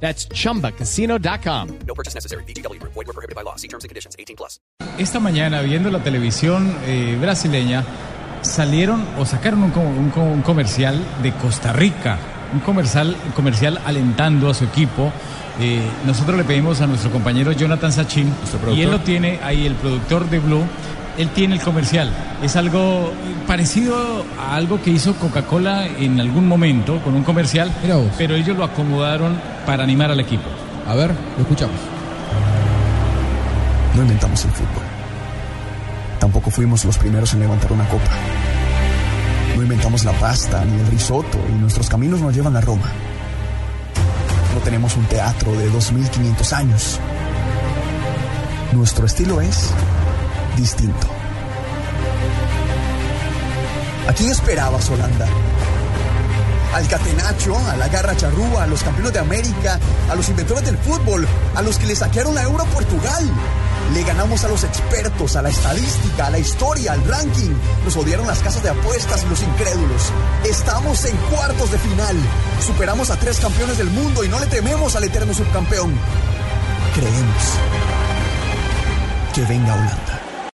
That's chumbacasino.com. No purchase necessary. BGW. Void were prohibited by law. See terms and conditions. 18 plus. Esta mañana, viendo la televisión eh, brasileña, salieron o sacaron un, un un comercial de Costa Rica, un comercial, comercial alentando a su equipo. Eh, nosotros le pedimos a nuestro compañero Jonathan Sachin, y él lo tiene ahí, el productor de Blue, él tiene el comercial. Es algo parecido a algo que hizo Coca-Cola en algún momento con un comercial, pero ellos lo acomodaron para animar al equipo. A ver, lo escuchamos. No inventamos el fútbol. Tampoco fuimos los primeros en levantar una copa. No inventamos la pasta ni el risotto y nuestros caminos nos llevan a Roma. No tenemos un teatro de 2500 años. Nuestro estilo es distinto. ¿A quién esperabas, Holanda? Al Catenacho, a la Garra Charrúa, a los campeones de América, a los inventores del fútbol, a los que le saquearon la euro Portugal. Le ganamos a los expertos, a la estadística, a la historia, al ranking. Nos odiaron las casas de apuestas y los incrédulos. Estamos en cuartos de final. Superamos a tres campeones del mundo y no le tememos al eterno subcampeón. Creemos que venga Holanda.